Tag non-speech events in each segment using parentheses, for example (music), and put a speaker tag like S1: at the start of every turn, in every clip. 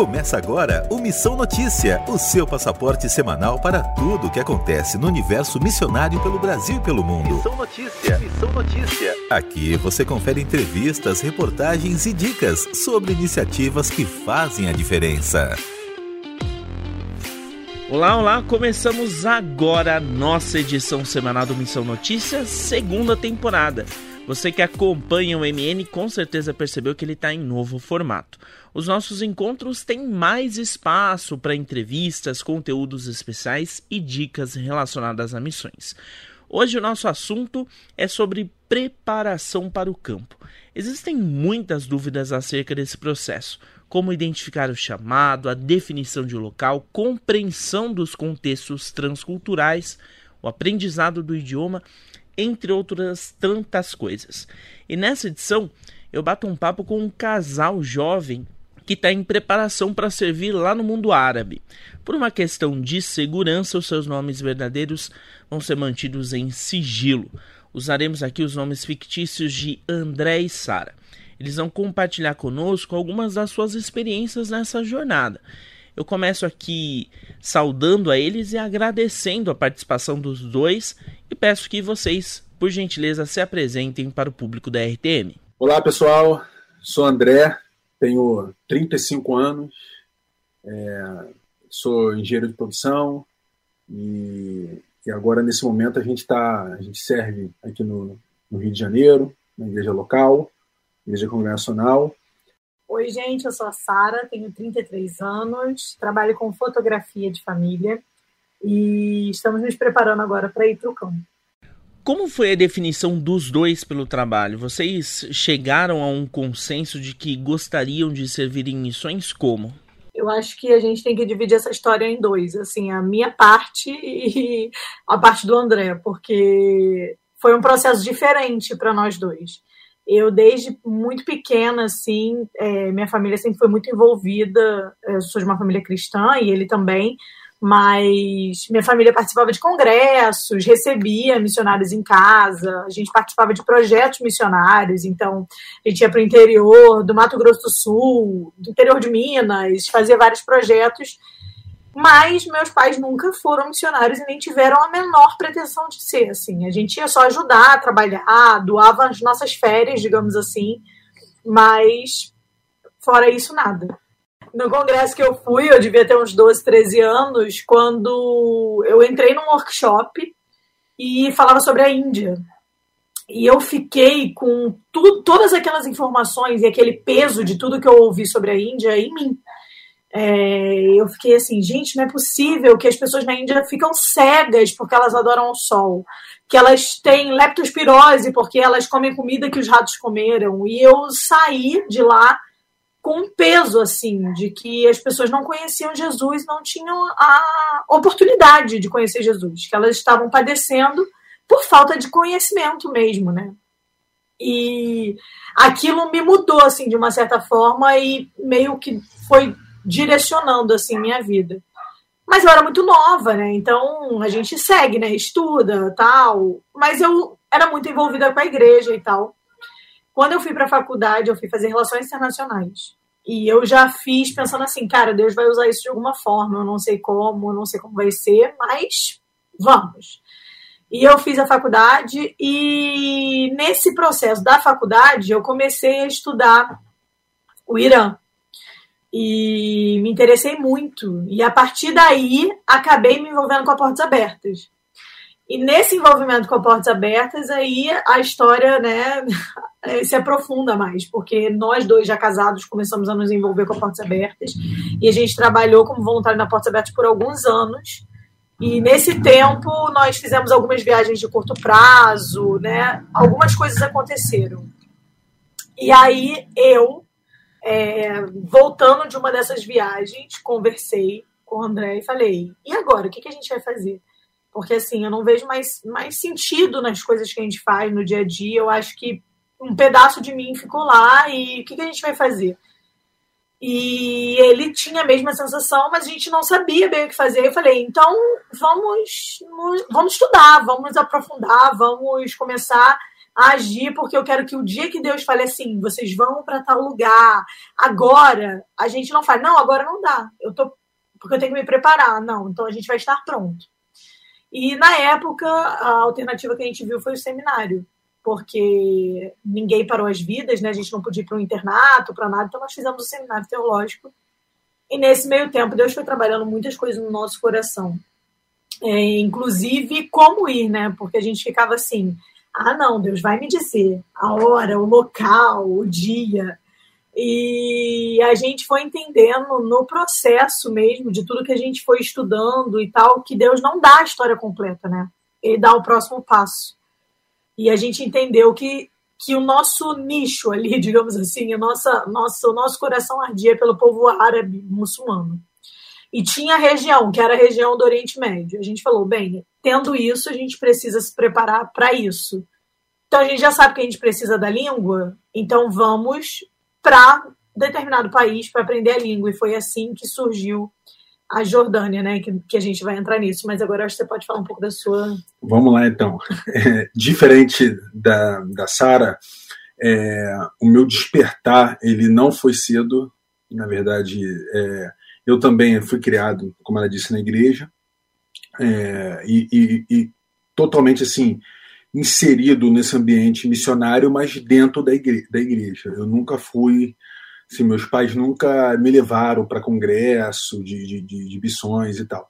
S1: Começa agora o Missão Notícia, o seu passaporte semanal para tudo o que acontece no universo missionário pelo Brasil e pelo mundo. Missão Notícia, Missão Notícia. Aqui você confere entrevistas, reportagens e dicas sobre iniciativas que fazem a diferença.
S2: Olá, olá! Começamos agora a nossa edição semanal do Missão Notícias, segunda temporada. Você que acompanha o MN com certeza percebeu que ele está em novo formato. Os nossos encontros têm mais espaço para entrevistas, conteúdos especiais e dicas relacionadas a missões. Hoje o nosso assunto é sobre preparação para o campo. Existem muitas dúvidas acerca desse processo como identificar o chamado, a definição de local, compreensão dos contextos transculturais, o aprendizado do idioma, entre outras tantas coisas. E nessa edição eu bato um papo com um casal jovem que está em preparação para servir lá no mundo árabe. Por uma questão de segurança, os seus nomes verdadeiros vão ser mantidos em sigilo. Usaremos aqui os nomes fictícios de André e Sara. Eles vão compartilhar conosco algumas das suas experiências nessa jornada. Eu começo aqui saudando a eles e agradecendo a participação dos dois e peço que vocês, por gentileza, se apresentem para o público da RTM.
S3: Olá pessoal, sou André, tenho 35 anos, é, sou engenheiro de produção e, e, agora nesse momento a gente tá, a gente serve aqui no, no Rio de Janeiro, na igreja local. Igreja Congregacional.
S4: Oi, gente, eu sou a Sara, tenho 33 anos, trabalho com fotografia de família e estamos nos preparando agora para ir para o campo.
S2: Como foi a definição dos dois pelo trabalho? Vocês chegaram a um consenso de que gostariam de servir em missões como?
S4: Eu acho que a gente tem que dividir essa história em dois, assim, a minha parte (laughs) e a parte do André, porque foi um processo diferente para nós dois. Eu, desde muito pequena, assim, é, minha família sempre foi muito envolvida. Eu sou de uma família cristã e ele também, mas minha família participava de congressos, recebia missionários em casa, a gente participava de projetos missionários, então a gente ia para o interior do Mato Grosso do Sul, do interior de Minas, fazia vários projetos mas meus pais nunca foram missionários e nem tiveram a menor pretensão de ser, assim. A gente ia só ajudar, trabalhar, doava as nossas férias, digamos assim, mas fora isso, nada. No congresso que eu fui, eu devia ter uns 12, 13 anos, quando eu entrei num workshop e falava sobre a Índia. E eu fiquei com tu, todas aquelas informações e aquele peso de tudo que eu ouvi sobre a Índia em mim. É, eu fiquei assim, gente, não é possível que as pessoas na Índia ficam cegas porque elas adoram o sol, que elas têm leptospirose porque elas comem comida que os ratos comeram. E eu saí de lá com um peso assim de que as pessoas não conheciam Jesus, não tinham a oportunidade de conhecer Jesus, que elas estavam padecendo por falta de conhecimento mesmo, né? E aquilo me mudou assim de uma certa forma e meio que foi direcionando assim minha vida. Mas eu era muito nova, né? Então a gente segue, né? Estuda, tal. Mas eu era muito envolvida com a igreja e tal. Quando eu fui para a faculdade, eu fui fazer relações internacionais. E eu já fiz pensando assim, cara, Deus vai usar isso de alguma forma. Eu não sei como, eu não sei como vai ser, mas vamos. E eu fiz a faculdade e nesse processo da faculdade eu comecei a estudar o Irã e me interessei muito. E a partir daí, acabei me envolvendo com a Portas Abertas. E nesse envolvimento com a Portas Abertas, aí a história né, (laughs) se aprofunda mais, porque nós dois já casados começamos a nos envolver com a Portas Abertas e a gente trabalhou como voluntário na Portas Abertas por alguns anos. E nesse tempo nós fizemos algumas viagens de curto prazo, né? Algumas coisas aconteceram. E aí eu é, voltando de uma dessas viagens, conversei com o André e falei: e agora? O que, que a gente vai fazer? Porque assim, eu não vejo mais, mais sentido nas coisas que a gente faz no dia a dia. Eu acho que um pedaço de mim ficou lá e o que, que a gente vai fazer? E ele tinha a mesma sensação, mas a gente não sabia bem o que fazer. Eu falei, então vamos, vamos estudar, vamos aprofundar, vamos começar agir porque eu quero que o dia que Deus fale assim, vocês vão para tal lugar, agora, a gente não fala, não, agora não dá, eu tô porque eu tenho que me preparar. Não, então a gente vai estar pronto. E na época, a alternativa que a gente viu foi o seminário, porque ninguém parou as vidas, né? A gente não podia ir para um internato, para nada, então nós fizemos o seminário teológico. E nesse meio tempo, Deus foi trabalhando muitas coisas no nosso coração. É, inclusive, como ir, né? Porque a gente ficava assim: ah, não, Deus vai me dizer a hora, o local, o dia. E a gente foi entendendo no processo mesmo, de tudo que a gente foi estudando e tal, que Deus não dá a história completa, né? Ele dá o próximo passo. E a gente entendeu que, que o nosso nicho ali, (laughs) digamos assim, a nossa, nossa, o nosso coração ardia pelo povo árabe muçulmano. E tinha a região, que era a região do Oriente Médio. A gente falou, bem, tendo isso, a gente precisa se preparar para isso. Então a gente já sabe que a gente precisa da língua, então vamos para determinado país para aprender a língua. E foi assim que surgiu a Jordânia, né? Que, que, a gente vai entrar nisso. Mas agora acho que você pode falar um pouco da sua.
S3: Vamos lá, então. É, diferente da, da Sara, é, o meu despertar ele não foi cedo. Na verdade, é, eu também fui criado, como ela disse, na igreja. É, e, e, e totalmente assim inserido nesse ambiente missionário, mas dentro da igreja. Da igreja. Eu nunca fui. Assim, meus pais nunca me levaram para congresso de, de, de, de missões e tal.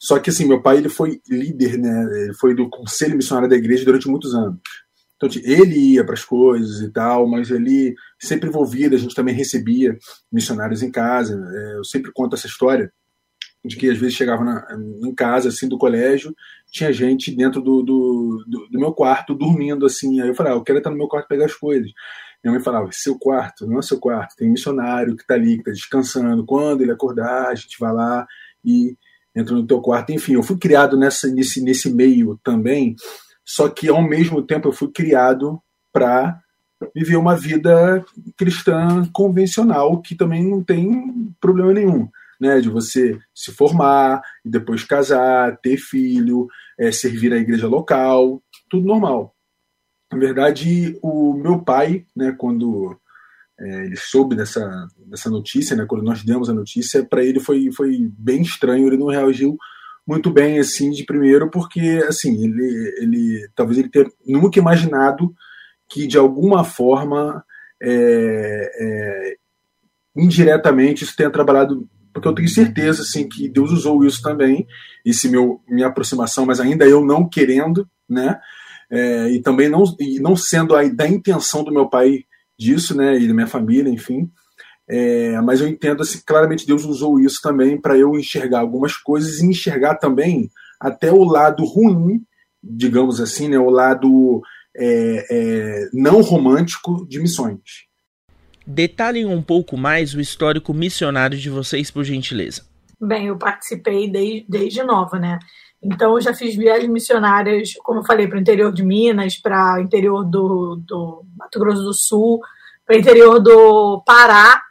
S3: Só que assim, meu pai ele foi líder, né? Ele foi do conselho missionário da igreja durante muitos anos. Então ele ia para as coisas e tal, mas ele sempre envolvido. A gente também recebia missionários em casa. É, eu sempre conto essa história de que às vezes chegava na, em casa assim do colégio tinha gente dentro do, do, do, do, meu quarto dormindo assim. Aí eu falava, ah, eu quero estar no meu quarto pegar as coisas. Minha mãe falava, seu quarto, não é seu quarto, tem um missionário que está ali, que está descansando. Quando ele acordar, a gente vai lá e entra no teu quarto. Enfim, eu fui criado nessa, nesse, nesse meio também, só que ao mesmo tempo eu fui criado para viver uma vida cristã convencional, que também não tem problema nenhum né, de você se formar e depois casar, ter filho, é, servir a igreja local, tudo normal. Na verdade, o meu pai, né, quando é, ele soube dessa, dessa notícia, né, quando nós demos a notícia, para ele foi, foi bem estranho, ele não reagiu muito bem assim de primeiro, porque assim ele, ele talvez ele tenha nunca imaginado que de alguma forma é, é, indiretamente isso tenha trabalhado porque eu tenho certeza assim que Deus usou isso também, esse meu minha aproximação, mas ainda eu não querendo, né? É, e também não e não sendo a, da intenção do meu pai disso, né? E da minha família, enfim. É, mas eu entendo assim, claramente Deus usou isso também para eu enxergar algumas coisas e enxergar também até o lado ruim, digamos assim, né? O lado é, é não romântico de missões.
S2: Detalhem um pouco mais o histórico missionário de vocês, por gentileza.
S4: Bem, eu participei desde, desde nova, né? Então, eu já fiz viagens missionárias, como eu falei, para o interior de Minas, para o interior do, do Mato Grosso do Sul, para o interior do Pará,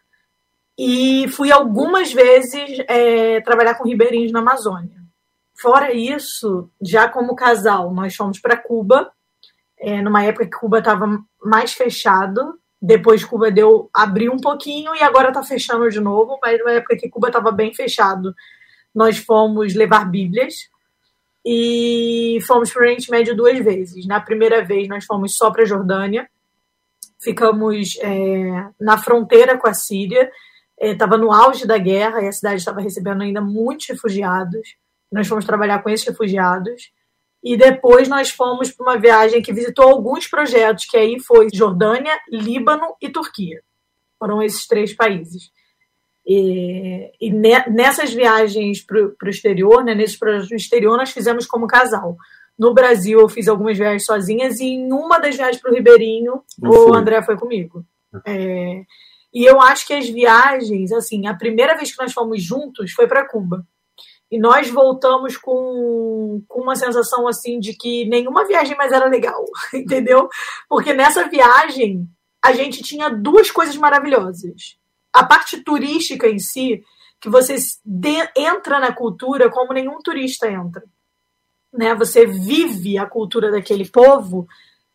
S4: e fui algumas vezes é, trabalhar com ribeirinhos na Amazônia. Fora isso, já como casal, nós fomos para Cuba, é, numa época que Cuba estava mais fechado, depois Cuba deu abriu um pouquinho e agora está fechando de novo, mas na época que Cuba estava bem fechado, nós fomos levar Bíblias e fomos para o Oriente Médio duas vezes. Na primeira vez nós fomos só para a Jordânia, ficamos é, na fronteira com a Síria, estava é, no auge da guerra e a cidade estava recebendo ainda muitos refugiados. Nós fomos trabalhar com esses refugiados. E depois nós fomos para uma viagem que visitou alguns projetos, que aí foi Jordânia, Líbano e Turquia. Foram esses três países. E, e nessas viagens para o exterior, né, nesses projetos no exterior, nós fizemos como casal. No Brasil, eu fiz algumas viagens sozinhas e em uma das viagens para o Ribeirinho, o André foi comigo. É, e eu acho que as viagens, assim, a primeira vez que nós fomos juntos foi para Cuba. E nós voltamos com, com uma sensação assim de que nenhuma viagem mais era legal, (laughs) entendeu? Porque nessa viagem a gente tinha duas coisas maravilhosas. A parte turística em si, que você de, entra na cultura como nenhum turista entra. Né? Você vive a cultura daquele povo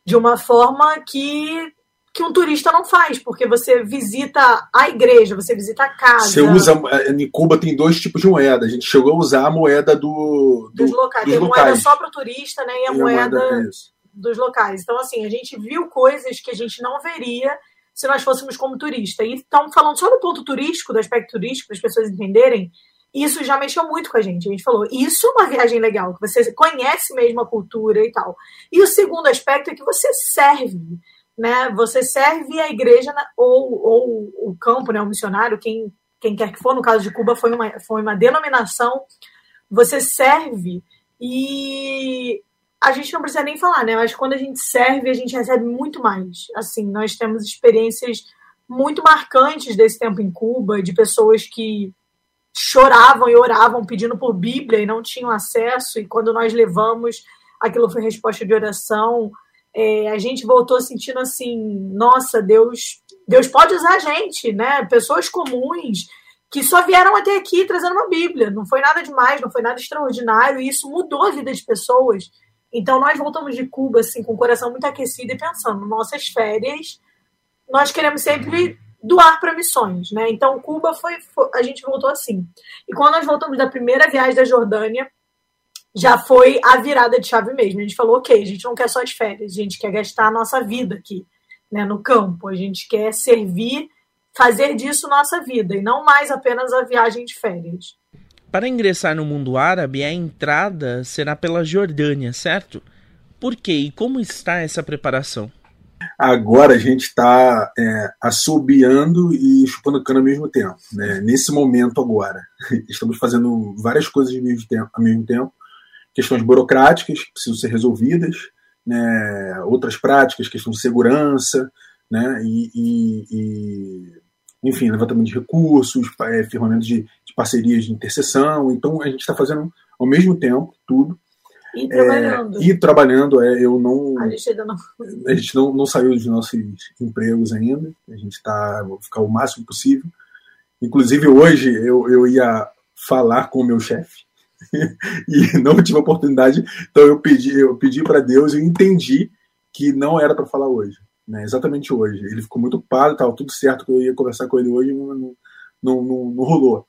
S4: de uma forma que que um turista não faz, porque você visita a igreja, você visita a casa.
S3: Você usa. Em Cuba tem dois tipos de moeda. A gente chegou a usar a moeda do,
S4: do dos locais. Dos tem locais. moeda só para o turista, né? E a, e moeda, a moeda dos locais. Então, assim, a gente viu coisas que a gente não veria se nós fôssemos como turista. E então, falando só do ponto turístico, do aspecto turístico, para as pessoas entenderem, isso já mexeu muito com a gente. A gente falou, isso é uma viagem legal, que você conhece mesmo a cultura e tal. E o segundo aspecto é que você serve né? Você serve a igreja ou, ou o campo, né? O missionário, quem, quem quer que for, no caso de Cuba foi uma, foi uma denominação. Você serve e a gente não precisa nem falar, né? Mas quando a gente serve, a gente recebe muito mais. Assim, nós temos experiências muito marcantes desse tempo em Cuba, de pessoas que choravam e oravam pedindo por Bíblia e não tinham acesso, e quando nós levamos, aquilo foi resposta de oração é, a gente voltou sentindo assim, nossa, Deus, Deus pode usar a gente, né? Pessoas comuns que só vieram até aqui trazendo uma Bíblia. Não foi nada demais, não foi nada extraordinário, e isso mudou a vida de pessoas. Então nós voltamos de Cuba assim com o coração muito aquecido e pensando, nossas férias, nós queremos sempre doar para missões, né? Então Cuba foi, foi, a gente voltou assim. E quando nós voltamos da primeira viagem da Jordânia, já foi a virada de chave mesmo. A gente falou, ok, a gente não quer só as férias, a gente quer gastar a nossa vida aqui, né, no campo. A gente quer servir, fazer disso nossa vida, e não mais apenas a viagem de férias.
S2: Para ingressar no mundo árabe, a entrada será pela Jordânia, certo? Por quê e como está essa preparação?
S3: Agora a gente está é, assobiando e chupando cana ao mesmo tempo. Né? Nesse momento agora, (laughs) estamos fazendo várias coisas ao mesmo tempo. Ao mesmo tempo questões burocráticas que precisam ser resolvidas, né, outras práticas, questão de segurança, né, e, e, e enfim, levantamento de recursos, é, ferramentas de, de, parcerias de interseção. Então, a gente está fazendo ao mesmo tempo tudo.
S4: E trabalhando.
S3: É, e trabalhando, é, eu não.
S4: A gente ainda não.
S3: A gente não, não saiu dos nossos empregos ainda. A gente está. Vou ficar o máximo possível. Inclusive, hoje eu, eu ia falar com o meu chefe (laughs) e não tive oportunidade. Então eu pedi, eu pedi para Deus e entendi que não era para falar hoje, né? Exatamente hoje. Ele ficou muito ocupado, estava tudo certo que eu ia conversar com ele hoje, não, não, não, não rolou.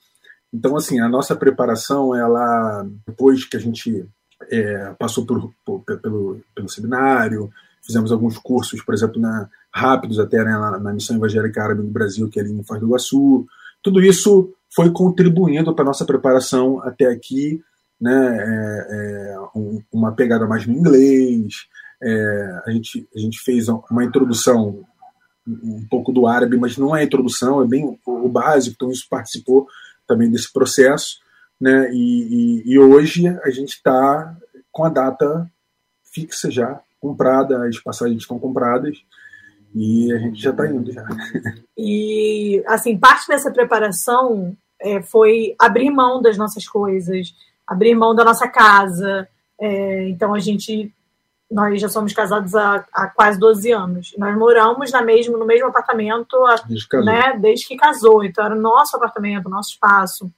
S3: Então assim, a nossa preparação, ela depois que a gente é, passou por, por, pelo, pelo seminário, fizemos alguns cursos, por exemplo, na, rápidos até né, na, na Missão Evangélica Árabe do Brasil, que é ali em Foz do Iguaçu. Tudo isso foi contribuindo para nossa preparação até aqui, né, é, é, um, uma pegada mais no inglês, é, a, gente, a gente fez uma introdução um pouco do árabe, mas não é introdução, é bem o, o básico, então isso participou também desse processo, né, e, e, e hoje a gente está com a data fixa já, comprada, as passagens estão compradas, e a gente já está indo já. (laughs)
S4: E, assim, parte dessa preparação é, foi abrir mão das nossas coisas, abrir mão da nossa casa. É, então, a gente, nós já somos casados há, há, quase 12 anos. Nós moramos na mesmo, no mesmo apartamento desde, né, desde que casou. Então, era o nosso apartamento, nosso espaço.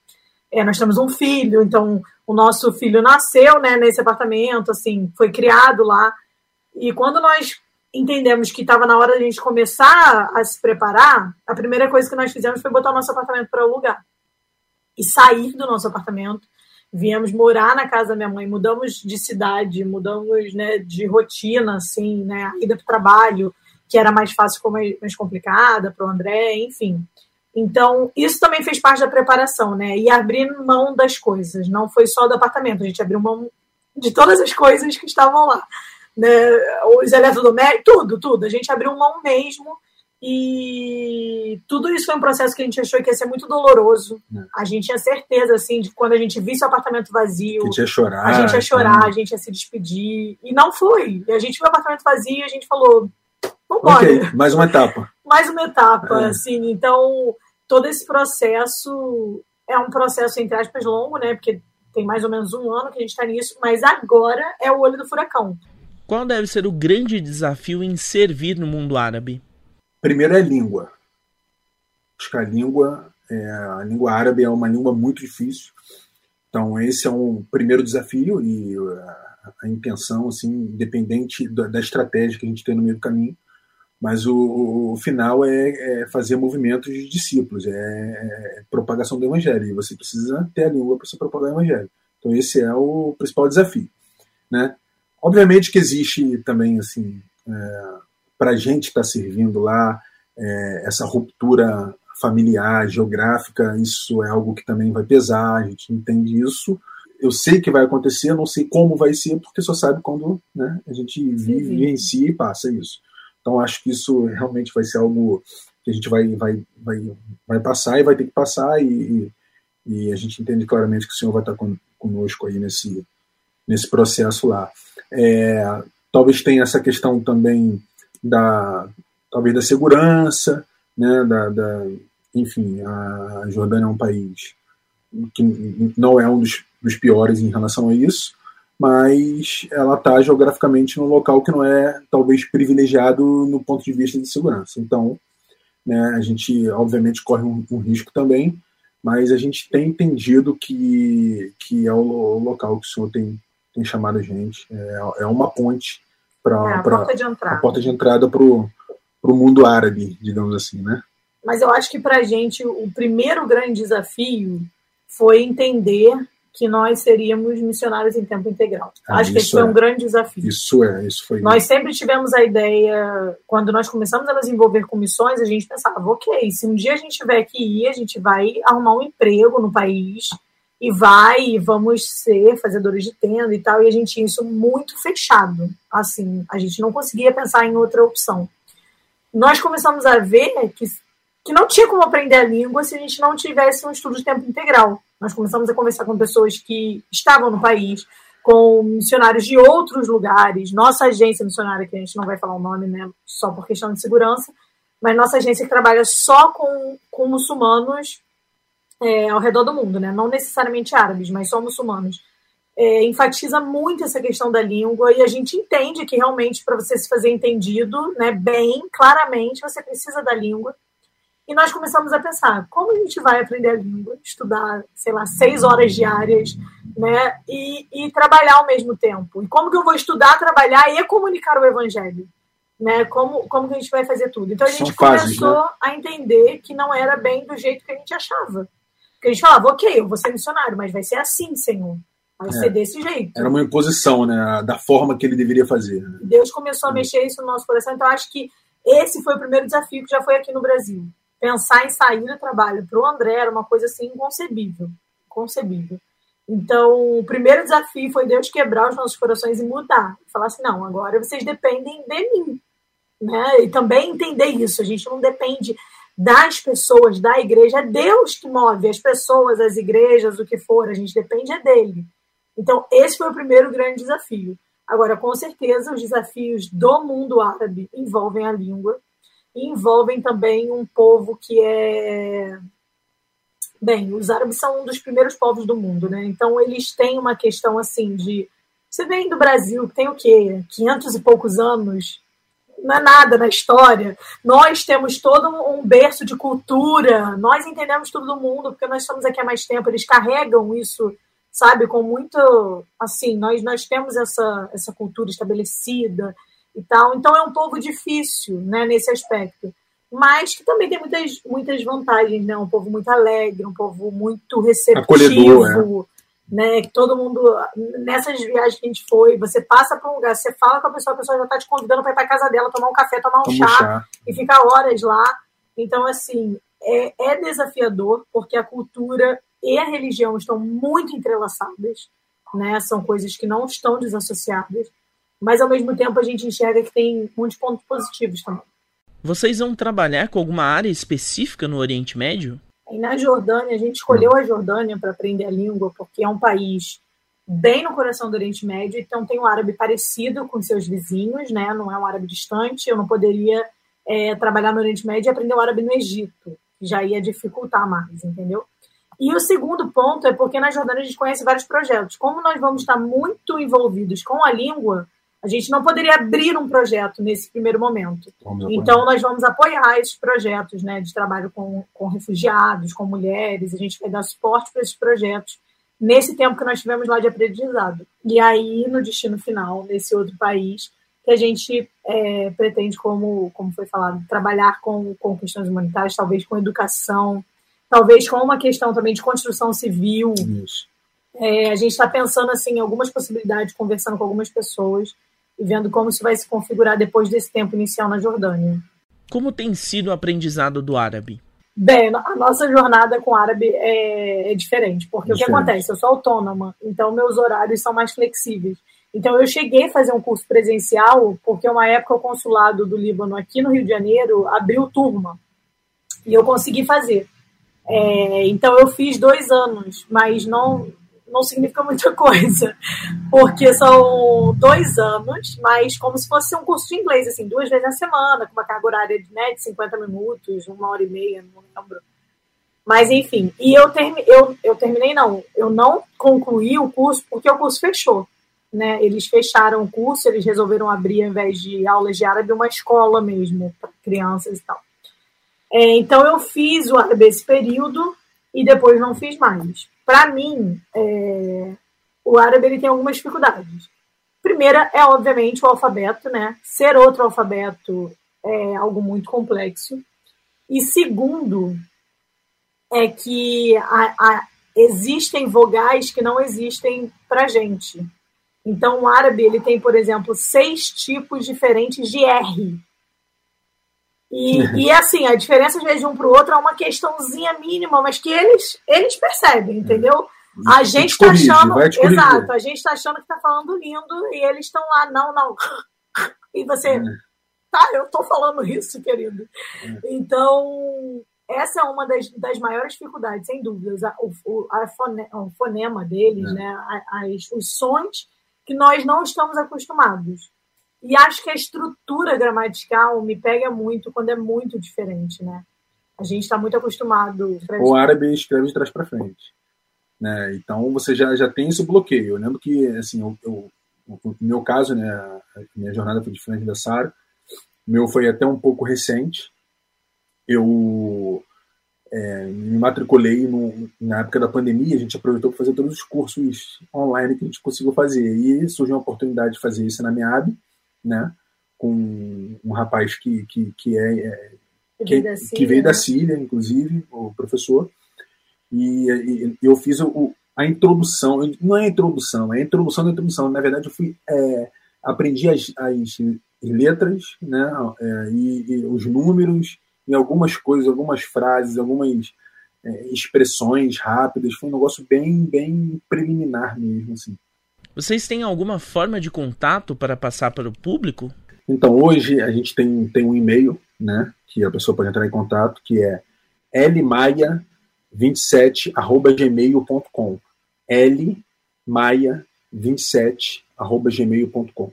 S4: É, nós temos um filho, então o nosso filho nasceu né, nesse apartamento, assim, foi criado lá. E quando nós entendemos que estava na hora de a gente começar a se preparar, a primeira coisa que nós fizemos foi botar o nosso apartamento para alugar. E sair do nosso apartamento. Viemos morar na casa da minha mãe, mudamos de cidade, mudamos né, de rotina, assim, né, a ida para o trabalho, que era mais fácil, ficou mais, mais complicada para o André, enfim. Então, isso também fez parte da preparação, né? E abrir mão das coisas. Não foi só do apartamento, a gente abriu mão de todas as coisas que estavam lá né, os eletrodomésticos, tudo, tudo. A gente abriu mão mesmo e tudo isso foi um processo que a gente achou que ia ser muito doloroso. É. A gente tinha certeza, assim, de que quando a gente visse o apartamento vazio, a
S3: gente ia chorar,
S4: a gente ia, chorar, a gente ia se despedir. E não foi. E a gente viu o apartamento vazio e a gente falou, vambora.
S3: Ok, mais uma etapa. (laughs)
S4: mais uma etapa, é. assim. Então, todo esse processo é um processo, entre aspas, longo, né? Porque tem mais ou menos um ano que a gente está nisso, mas agora é o olho do furacão.
S2: Qual deve ser o grande desafio em servir no mundo árabe?
S3: Primeiro é língua. Acho que a língua, é, a língua árabe é uma língua muito difícil. Então esse é um primeiro desafio e a intenção, assim, independente da, da, estratégia que a gente tem no meio do caminho, mas o, o final é, é, fazer movimentos de discípulos, é, é, propagação do evangelho, e você precisa ter a língua para se propagar o evangelho. Então esse é o principal desafio, né? Obviamente que existe também, assim, é, para a gente estar tá servindo lá, é, essa ruptura familiar, geográfica, isso é algo que também vai pesar, a gente entende isso. Eu sei que vai acontecer, não sei como vai ser, porque só sabe quando né, a gente vive em si e passa isso. Então acho que isso realmente vai ser algo que a gente vai, vai, vai, vai passar e vai ter que passar, e, e a gente entende claramente que o Senhor vai estar conosco aí nesse, nesse processo lá. É, talvez tenha essa questão também da talvez da segurança, né, da, da, enfim, a Jordânia é um país que não é um dos, dos piores em relação a isso, mas ela está geograficamente num local que não é talvez privilegiado no ponto de vista de segurança. Então, né, a gente obviamente corre um, um risco também, mas a gente tem entendido que, que é o, o local que o senhor tem, tem chamado a gente. É, é uma ponte para é a, porta de entrada. a porta de entrada para o mundo árabe, digamos assim, né?
S4: Mas eu acho que para a gente o primeiro grande desafio foi entender que nós seríamos missionários em tempo integral. Ah, Acho que esse foi um é. grande desafio.
S3: Isso é, isso foi.
S4: Nós sempre tivemos a ideia, quando nós começamos a nos envolver com missões, a gente pensava, ok, se um dia a gente tiver que ir, a gente vai arrumar um emprego no país e vai e vamos ser fazedores de tenda e tal, e a gente tinha isso muito fechado. Assim, a gente não conseguia pensar em outra opção. Nós começamos a ver que que não tinha como aprender a língua se a gente não tivesse um estudo de tempo integral. Nós começamos a conversar com pessoas que estavam no país, com missionários de outros lugares. Nossa agência missionária, que a gente não vai falar o nome, né, só por questão de segurança, mas nossa agência que trabalha só com, com muçulmanos é, ao redor do mundo, né, não necessariamente árabes, mas só muçulmanos. É, enfatiza muito essa questão da língua e a gente entende que realmente para você se fazer entendido, né, bem claramente, você precisa da língua. E nós começamos a pensar como a gente vai aprender a língua, estudar, sei lá, seis horas diárias, né? E, e trabalhar ao mesmo tempo. E como que eu vou estudar, trabalhar e comunicar o evangelho? Né? Como, como que a gente vai fazer tudo? Então a gente São começou fases, né? a entender que não era bem do jeito que a gente achava. Porque a gente falava, ok, eu vou ser missionário, mas vai ser assim, Senhor. Vai é. ser desse jeito.
S3: Era uma imposição, né? Da forma que ele deveria fazer. Né?
S4: Deus começou a mexer isso no nosso coração. Então, acho que esse foi o primeiro desafio que já foi aqui no Brasil pensar em sair do trabalho para o André era uma coisa assim inconcebível, concebível. Então, o primeiro desafio foi Deus quebrar os nossos corações e mudar. Falar assim, não, agora vocês dependem de mim. Né? E também entender isso. A gente não depende das pessoas, da igreja. É Deus que move as pessoas, as igrejas, o que for. A gente depende é dele. Então, esse foi o primeiro grande desafio. Agora, com certeza, os desafios do mundo árabe envolvem a língua e envolvem também um povo que é. Bem, os árabes são um dos primeiros povos do mundo, né? Então eles têm uma questão assim de. Você vem do Brasil, que tem o quê? 500 e poucos anos, não é nada na história. Nós temos todo um berço de cultura, nós entendemos tudo do mundo, porque nós estamos aqui há mais tempo. Eles carregam isso, sabe, com muito. Assim, nós, nós temos essa, essa cultura estabelecida, e tal. Então é um povo difícil, né, nesse aspecto, mas que também tem muitas, muitas vantagens, né? Um povo muito alegre, um povo muito receptivo, é. né? Que todo mundo nessas viagens que a gente foi, você passa para um lugar, você fala com a pessoa, a pessoa já está te convidando para ir para casa dela, tomar um café, tomar um chá, chá, e ficar horas lá. Então assim é, é desafiador porque a cultura e a religião estão muito entrelaçadas, né? São coisas que não estão desassociadas mas ao mesmo tempo a gente enxerga que tem muitos pontos positivos também.
S2: Vocês vão trabalhar com alguma área específica no Oriente Médio?
S4: E na Jordânia, a gente escolheu a Jordânia para aprender a língua, porque é um país bem no coração do Oriente Médio, então tem um árabe parecido com seus vizinhos, né? não é um árabe distante. Eu não poderia é, trabalhar no Oriente Médio e aprender o árabe no Egito, que já ia dificultar mais, entendeu? E o segundo ponto é porque na Jordânia a gente conhece vários projetos. Como nós vamos estar muito envolvidos com a língua, a gente não poderia abrir um projeto nesse primeiro momento. Então, nós vamos apoiar esses projetos né, de trabalho com, com refugiados, com mulheres, a gente vai dar suporte para esses projetos. nesse tempo que nós tivemos lá de aprendizado. E aí, no destino final, nesse outro país, que a gente é, pretende, como, como foi falado, trabalhar com, com questões humanitárias, talvez com educação, talvez com uma questão também de construção civil. É, a gente está pensando assim, em algumas possibilidades, conversando com algumas pessoas e vendo como isso vai se configurar depois desse tempo inicial na Jordânia.
S2: Como tem sido o aprendizado do árabe?
S4: Bem, a nossa jornada com o árabe é, é diferente, porque diferente. o que acontece? Eu sou autônoma, então meus horários são mais flexíveis. Então eu cheguei a fazer um curso presencial, porque uma época o consulado do Líbano aqui no Rio de Janeiro abriu turma, e eu consegui fazer. É, então eu fiz dois anos, mas não não significa muita (laughs) coisa, porque são dois anos, mas como se fosse um curso de inglês, assim, duas vezes na semana, com uma carga horária de, né, de 50 minutos, uma hora e meia, não lembro. Mas, enfim, e eu, termi eu, eu terminei, não, eu não concluí o curso porque o curso fechou. Né? Eles fecharam o curso, eles resolveram abrir, ao invés de aulas de árabe, uma escola mesmo, para crianças e tal. É, então, eu fiz o árabe esse período e depois não fiz mais para mim, é, o árabe ele tem algumas dificuldades. Primeira é, obviamente, o alfabeto, né? Ser outro alfabeto é algo muito complexo. E segundo, é que a, a, existem vogais que não existem para gente. Então, o árabe ele tem, por exemplo, seis tipos diferentes de R. E, (laughs) e assim, a diferença às vezes de um para o outro é uma questãozinha mínima, mas que eles, eles percebem, entendeu? A gente está achando. Exato, a gente está achando que está falando lindo e eles estão lá, não, não. (laughs) E você. É. Tá, eu estou falando isso, querido. É. Então, essa é uma das, das maiores dificuldades, sem dúvidas. O, o, a fone, o fonema deles, é. né? As, os sons que nós não estamos acostumados. E acho que a estrutura gramatical me pega muito quando é muito diferente, né? A gente está muito acostumado.
S3: O árabe escreve de trás para frente. Né? Então você já, já tem esse bloqueio. Eu lembro que, assim, eu, eu, no meu caso, né, a minha jornada foi diferente da Sara. meu foi até um pouco recente. Eu é, me matriculei no, na época da pandemia, a gente aproveitou para fazer todos os cursos online que a gente conseguiu fazer. E surgiu a oportunidade de fazer isso na minha AB né? Com um rapaz que, que, que é, é que, que, veio da Síria, né? inclusive, o professor. E, e eu fiz o, a introdução, não é a introdução, é a introdução da introdução. Na verdade, eu fui é, aprendi as, as letras, né? É, e, e, os números e algumas coisas, algumas frases, algumas é, expressões rápidas. Foi um negócio bem, bem preliminar mesmo, assim.
S2: Vocês têm alguma forma de contato para passar para o público?
S3: Então, hoje a gente tem, tem um e-mail, né, que a pessoa pode entrar em contato, que é lmaia27@gmail.com. lmaia27@gmail.com.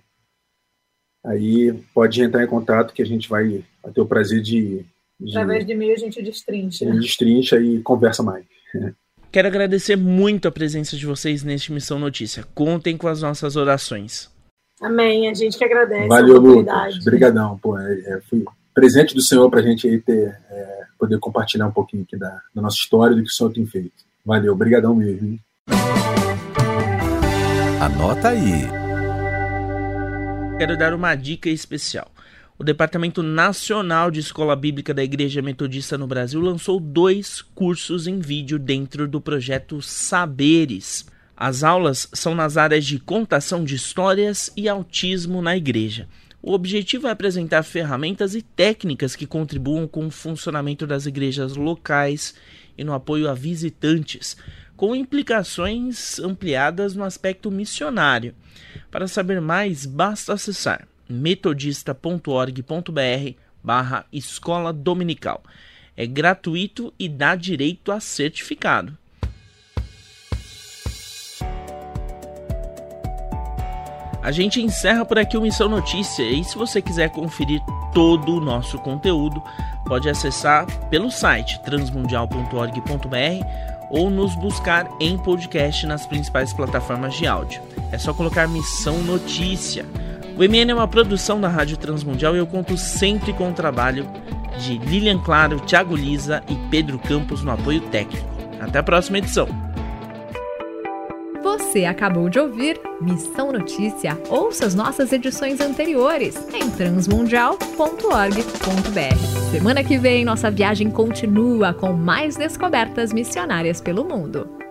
S3: Aí pode entrar em contato que a gente vai, vai ter o prazer de,
S4: de através de e-mail a gente destrincha. A
S3: gente destrincha e conversa mais. (laughs)
S2: Quero agradecer muito a presença de vocês neste Missão Notícia. Contem com as nossas orações.
S4: Amém. A gente que agradece
S3: Valeu, a oportunidade. Lucas. Obrigadão. Pô, é, é, fui presente do Senhor para a gente aí ter, é, poder compartilhar um pouquinho aqui da, da, nossa história, do que o Senhor tem feito. Valeu. Obrigadão mesmo.
S1: Anota aí.
S2: Quero dar uma dica especial o Departamento Nacional de Escola Bíblica da Igreja Metodista no Brasil lançou dois cursos em vídeo dentro do projeto Saberes. As aulas são nas áreas de contação de histórias e autismo na igreja. O objetivo é apresentar ferramentas e técnicas que contribuam com o funcionamento das igrejas locais e no apoio a visitantes, com implicações ampliadas no aspecto missionário. Para saber mais, basta acessar metodista.org.br barra escola dominical. É gratuito e dá direito a certificado. A gente encerra por aqui o Missão Notícia e se você quiser conferir todo o nosso conteúdo, pode acessar pelo site transmundial.org.br ou nos buscar em podcast nas principais plataformas de áudio. É só colocar Missão Notícia. O MN é uma produção da Rádio Transmundial e eu conto sempre com o trabalho de Lilian Claro, Thiago Lisa e Pedro Campos no apoio técnico. Até a próxima edição.
S5: Você acabou de ouvir Missão Notícia. Ouça as nossas edições anteriores em transmundial.org.br. Semana que vem, nossa viagem continua com mais descobertas missionárias pelo mundo.